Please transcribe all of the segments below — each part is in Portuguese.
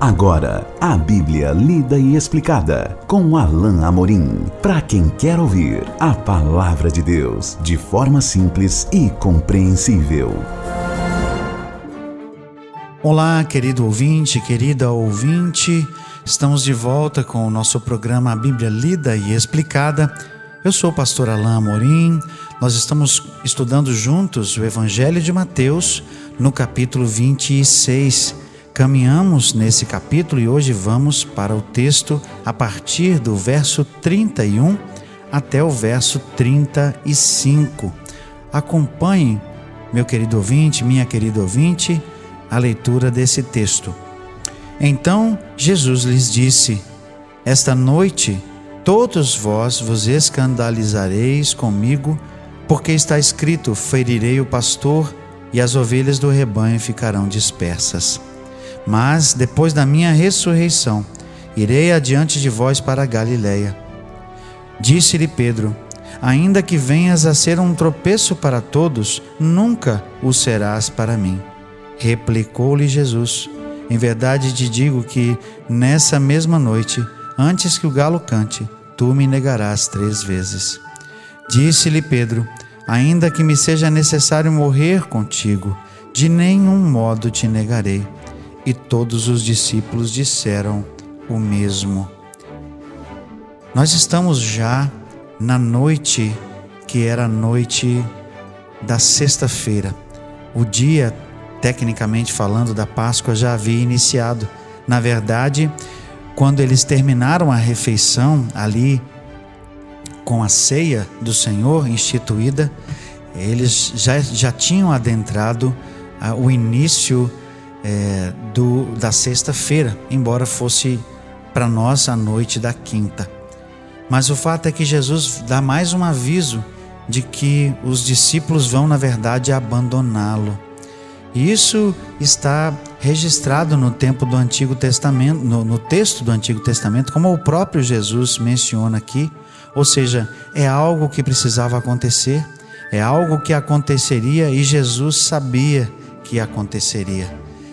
Agora, a Bíblia lida e explicada com Alain Amorim. Para quem quer ouvir a palavra de Deus de forma simples e compreensível. Olá, querido ouvinte, querida ouvinte. Estamos de volta com o nosso programa A Bíblia Lida e Explicada. Eu sou o pastor Alain Amorim. Nós estamos estudando juntos o Evangelho de Mateus no capítulo 26 Caminhamos nesse capítulo e hoje vamos para o texto a partir do verso 31 até o verso 35. Acompanhe, meu querido ouvinte, minha querida ouvinte, a leitura desse texto. Então Jesus lhes disse: Esta noite todos vós vos escandalizareis comigo, porque está escrito: Ferirei o pastor e as ovelhas do rebanho ficarão dispersas. Mas depois da minha ressurreição, irei adiante de vós para Galiléia. Disse-lhe Pedro: Ainda que venhas a ser um tropeço para todos, nunca o serás para mim. Replicou-lhe Jesus: Em verdade te digo que nessa mesma noite, antes que o galo cante, tu me negarás três vezes. Disse-lhe Pedro: Ainda que me seja necessário morrer contigo, de nenhum modo te negarei. E todos os discípulos disseram o mesmo. Nós estamos já na noite que era a noite da sexta-feira. O dia, tecnicamente falando, da Páscoa já havia iniciado. Na verdade, quando eles terminaram a refeição ali com a ceia do Senhor instituída, eles já, já tinham adentrado ah, o início é, do, da sexta-feira, embora fosse para nós a noite da quinta. Mas o fato é que Jesus dá mais um aviso de que os discípulos vão, na verdade, abandoná-lo. E isso está registrado no tempo do Antigo Testamento, no, no texto do Antigo Testamento, como o próprio Jesus menciona aqui. Ou seja, é algo que precisava acontecer, é algo que aconteceria e Jesus sabia que aconteceria.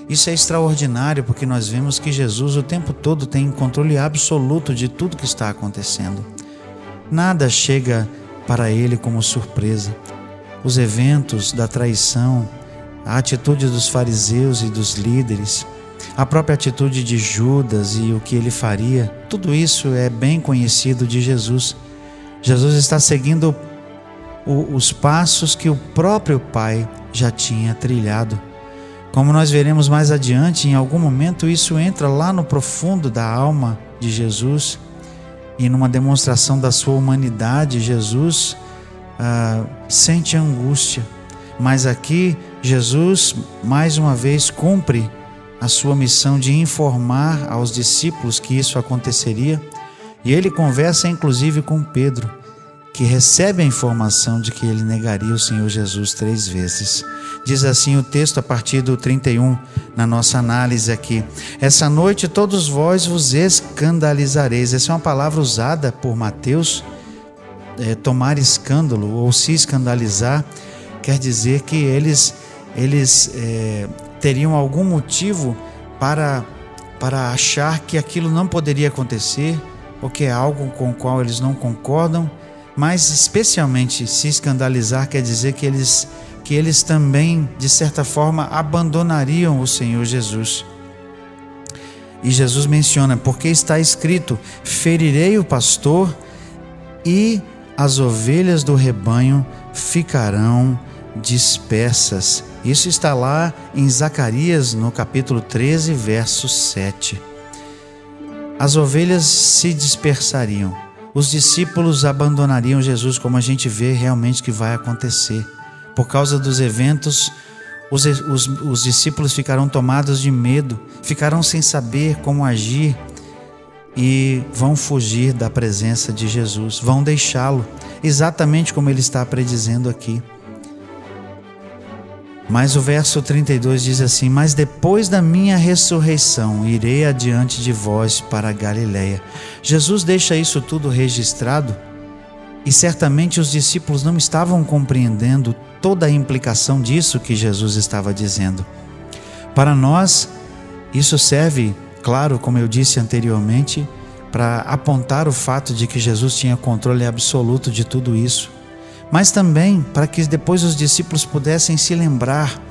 Isso é extraordinário porque nós vemos que Jesus o tempo todo tem controle absoluto de tudo que está acontecendo. Nada chega para ele como surpresa. Os eventos da traição, a atitude dos fariseus e dos líderes, a própria atitude de Judas e o que ele faria, tudo isso é bem conhecido de Jesus. Jesus está seguindo os passos que o próprio Pai já tinha trilhado. Como nós veremos mais adiante, em algum momento isso entra lá no profundo da alma de Jesus e numa demonstração da sua humanidade, Jesus ah, sente angústia. Mas aqui, Jesus, mais uma vez, cumpre a sua missão de informar aos discípulos que isso aconteceria. E ele conversa inclusive com Pedro que recebe a informação de que ele negaria o Senhor Jesus três vezes. Diz assim o texto a partir do 31, na nossa análise aqui. Essa noite todos vós vos escandalizareis. Essa é uma palavra usada por Mateus. É, tomar escândalo ou se escandalizar quer dizer que eles, eles é, teriam algum motivo para, para achar que aquilo não poderia acontecer ou que é algo com o qual eles não concordam mas especialmente se escandalizar quer dizer que eles que eles também de certa forma abandonariam o Senhor Jesus. E Jesus menciona: porque está escrito: ferirei o pastor e as ovelhas do rebanho ficarão dispersas. Isso está lá em Zacarias, no capítulo 13, verso 7. As ovelhas se dispersariam os discípulos abandonariam Jesus, como a gente vê realmente que vai acontecer. Por causa dos eventos, os, os, os discípulos ficarão tomados de medo, ficarão sem saber como agir e vão fugir da presença de Jesus, vão deixá-lo, exatamente como ele está predizendo aqui. Mas o verso 32 diz assim: Mas depois da minha ressurreição irei adiante de vós para a Galiléia. Jesus deixa isso tudo registrado e certamente os discípulos não estavam compreendendo toda a implicação disso que Jesus estava dizendo. Para nós, isso serve claro, como eu disse anteriormente, para apontar o fato de que Jesus tinha controle absoluto de tudo isso, mas também para que depois os discípulos pudessem se lembrar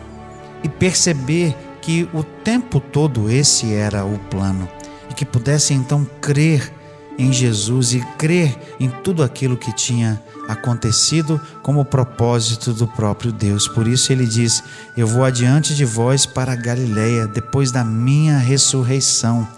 e perceber que o tempo todo esse era o plano e que pudessem então crer em Jesus e crer em tudo aquilo que tinha acontecido como propósito do próprio Deus. Por isso ele diz: Eu vou adiante de vós para a Galiléia depois da minha ressurreição.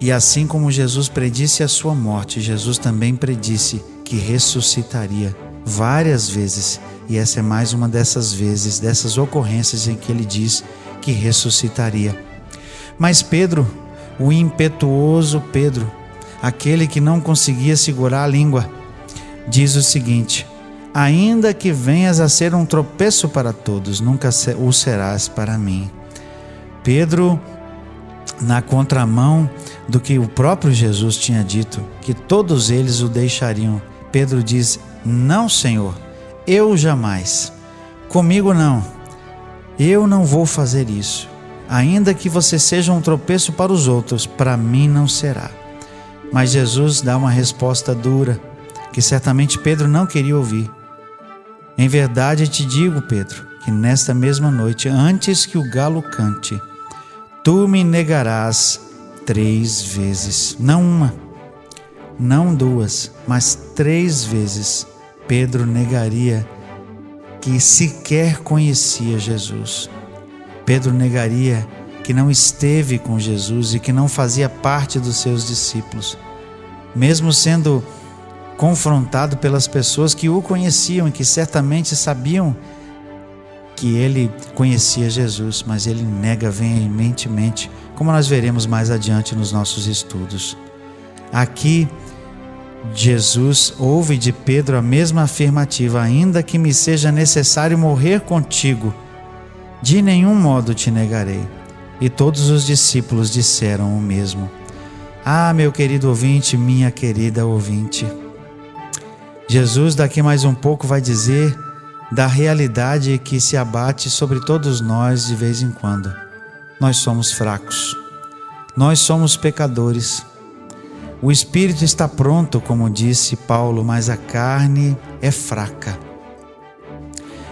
E assim como Jesus predisse a sua morte, Jesus também predisse que ressuscitaria várias vezes. E essa é mais uma dessas vezes, dessas ocorrências em que ele diz que ressuscitaria. Mas Pedro, o impetuoso Pedro, aquele que não conseguia segurar a língua, diz o seguinte: Ainda que venhas a ser um tropeço para todos, nunca o serás para mim. Pedro, na contramão do que o próprio Jesus tinha dito, que todos eles o deixariam, Pedro diz: Não, Senhor, eu jamais. Comigo não. Eu não vou fazer isso. Ainda que você seja um tropeço para os outros, para mim não será. Mas Jesus dá uma resposta dura, que certamente Pedro não queria ouvir. Em verdade te digo, Pedro, que nesta mesma noite, antes que o galo cante, tu me negarás três vezes. Não uma, não duas, mas três vezes. Pedro negaria que sequer conhecia Jesus. Pedro negaria que não esteve com Jesus e que não fazia parte dos seus discípulos, mesmo sendo confrontado pelas pessoas que o conheciam e que certamente sabiam que ele conhecia Jesus, mas ele nega veementemente, como nós veremos mais adiante nos nossos estudos. Aqui, Jesus ouve de Pedro a mesma afirmativa: ainda que me seja necessário morrer contigo, de nenhum modo te negarei. E todos os discípulos disseram o mesmo. Ah, meu querido ouvinte, minha querida ouvinte. Jesus, daqui mais um pouco, vai dizer da realidade que se abate sobre todos nós de vez em quando. Nós somos fracos, nós somos pecadores. O espírito está pronto, como disse Paulo, mas a carne é fraca.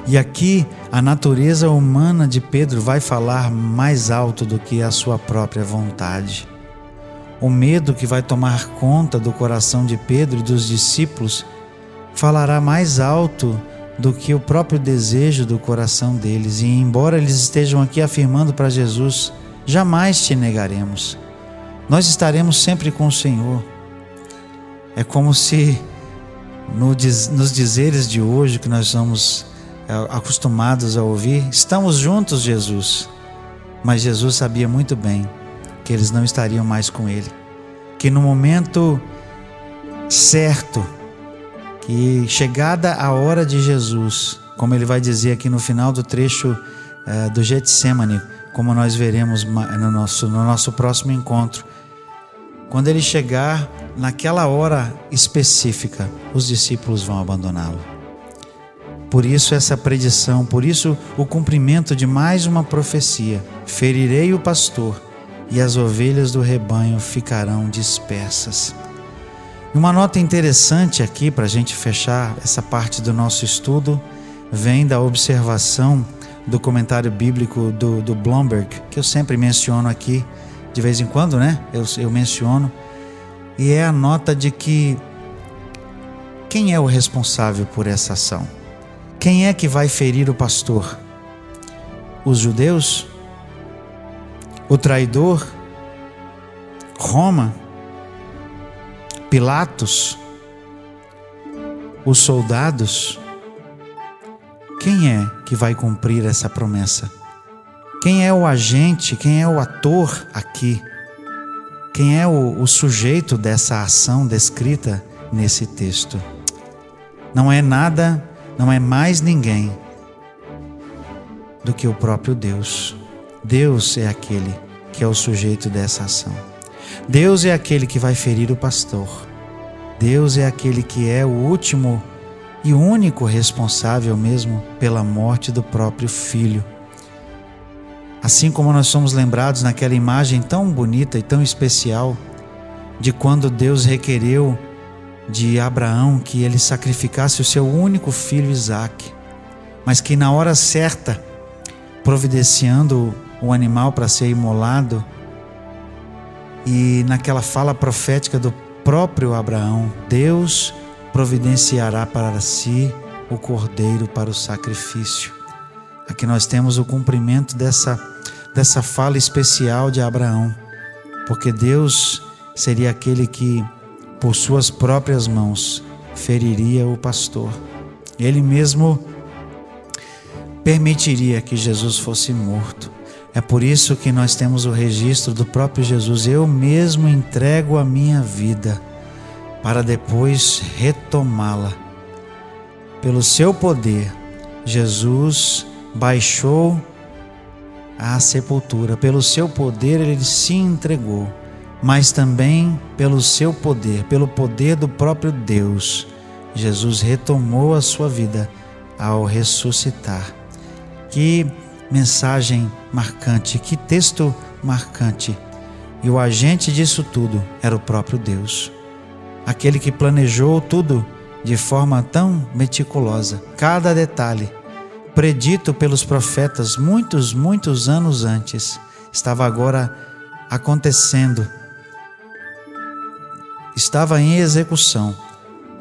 E aqui a natureza humana de Pedro vai falar mais alto do que a sua própria vontade. O medo que vai tomar conta do coração de Pedro e dos discípulos falará mais alto do que o próprio desejo do coração deles. E embora eles estejam aqui afirmando para Jesus: jamais te negaremos, nós estaremos sempre com o Senhor. É como se no, nos dizeres de hoje que nós somos é, acostumados a ouvir, estamos juntos, Jesus. Mas Jesus sabia muito bem que eles não estariam mais com ele, que no momento certo, que chegada a hora de Jesus, como ele vai dizer aqui no final do trecho é, do Getsemane, como nós veremos no nosso, no nosso próximo encontro, quando ele chegar naquela hora específica, os discípulos vão abandoná-lo. Por isso, essa predição, por isso, o cumprimento de mais uma profecia: ferirei o pastor e as ovelhas do rebanho ficarão dispersas. Uma nota interessante aqui para a gente fechar essa parte do nosso estudo vem da observação do comentário bíblico do, do Blomberg, que eu sempre menciono aqui, de vez em quando, né? Eu, eu menciono, e é a nota de que quem é o responsável por essa ação? Quem é que vai ferir o pastor? Os judeus? O traidor? Roma? Pilatos? Os soldados? Quem é que vai cumprir essa promessa? Quem é o agente? Quem é o ator aqui? Quem é o, o sujeito dessa ação descrita nesse texto? Não é nada não é mais ninguém do que o próprio Deus. Deus é aquele que é o sujeito dessa ação. Deus é aquele que vai ferir o pastor. Deus é aquele que é o último e único responsável mesmo pela morte do próprio filho. Assim como nós somos lembrados naquela imagem tão bonita e tão especial de quando Deus requereu de Abraão que ele sacrificasse o seu único filho Isaque, mas que na hora certa, providenciando o animal para ser imolado, e naquela fala profética do próprio Abraão, Deus providenciará para si o cordeiro para o sacrifício. Aqui nós temos o cumprimento dessa, dessa fala especial de Abraão, porque Deus seria aquele que, por suas próprias mãos, feriria o pastor. Ele mesmo permitiria que Jesus fosse morto. É por isso que nós temos o registro do próprio Jesus. Eu mesmo entrego a minha vida para depois retomá-la. Pelo seu poder, Jesus baixou à sepultura. Pelo seu poder, ele se entregou, mas também pelo seu poder, pelo poder do próprio Deus, Jesus retomou a sua vida ao ressuscitar. Que mensagem marcante, que texto marcante. E o agente disso tudo era o próprio Deus. Aquele que planejou tudo de forma tão meticulosa, cada detalhe predito pelos profetas muitos, muitos anos antes, estava agora acontecendo, estava em execução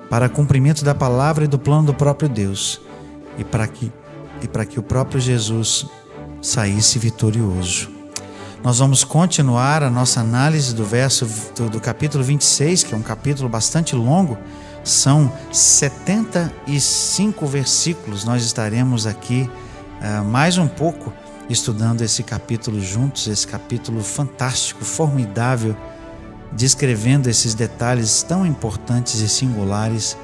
para cumprimento da palavra e do plano do próprio Deus e para que e para que o próprio Jesus saísse vitorioso. Nós vamos continuar a nossa análise do verso do, do capítulo 26, que é um capítulo bastante longo, são 75 versículos. Nós estaremos aqui uh, mais um pouco estudando esse capítulo juntos, esse capítulo fantástico, formidável, descrevendo esses detalhes tão importantes e singulares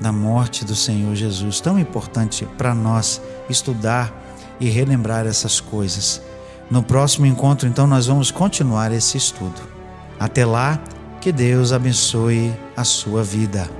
da morte do Senhor Jesus. Tão importante para nós estudar e relembrar essas coisas. No próximo encontro, então, nós vamos continuar esse estudo. Até lá, que Deus abençoe a sua vida.